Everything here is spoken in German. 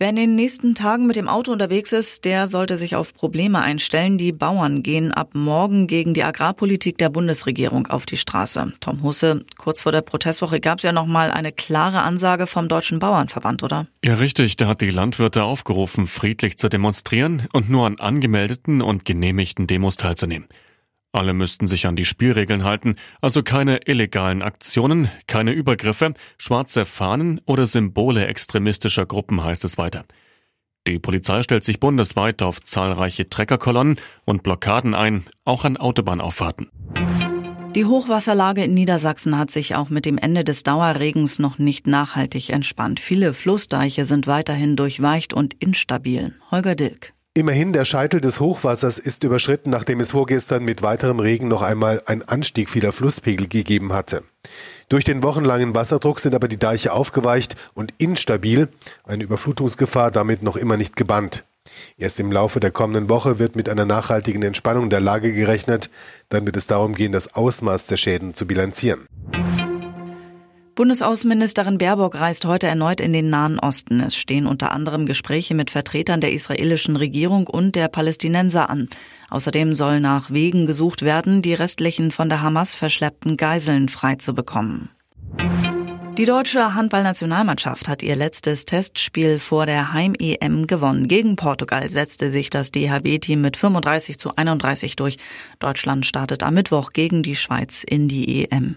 Wer in den nächsten Tagen mit dem Auto unterwegs ist, der sollte sich auf Probleme einstellen. Die Bauern gehen ab morgen gegen die Agrarpolitik der Bundesregierung auf die Straße. Tom Husse, kurz vor der Protestwoche gab es ja noch mal eine klare Ansage vom Deutschen Bauernverband, oder? Ja, richtig. Da hat die Landwirte aufgerufen, friedlich zu demonstrieren und nur an angemeldeten und genehmigten Demos teilzunehmen. Alle müssten sich an die Spielregeln halten, also keine illegalen Aktionen, keine Übergriffe, schwarze Fahnen oder Symbole extremistischer Gruppen, heißt es weiter. Die Polizei stellt sich bundesweit auf zahlreiche Treckerkolonnen und Blockaden ein, auch an Autobahnauffahrten. Die Hochwasserlage in Niedersachsen hat sich auch mit dem Ende des Dauerregens noch nicht nachhaltig entspannt. Viele Flussdeiche sind weiterhin durchweicht und instabil. Holger Dilk. Immerhin, der Scheitel des Hochwassers ist überschritten, nachdem es vorgestern mit weiterem Regen noch einmal ein Anstieg vieler Flusspegel gegeben hatte. Durch den wochenlangen Wasserdruck sind aber die Deiche aufgeweicht und instabil, eine Überflutungsgefahr damit noch immer nicht gebannt. Erst im Laufe der kommenden Woche wird mit einer nachhaltigen Entspannung der Lage gerechnet, dann wird es darum gehen, das Ausmaß der Schäden zu bilanzieren. Bundesaußenministerin Baerbock reist heute erneut in den Nahen Osten. Es stehen unter anderem Gespräche mit Vertretern der israelischen Regierung und der Palästinenser an. Außerdem soll nach Wegen gesucht werden, die restlichen von der Hamas verschleppten Geiseln freizubekommen. Die deutsche Handballnationalmannschaft hat ihr letztes Testspiel vor der Heim-EM gewonnen. Gegen Portugal setzte sich das DHB-Team mit 35 zu 31 durch. Deutschland startet am Mittwoch gegen die Schweiz in die EM.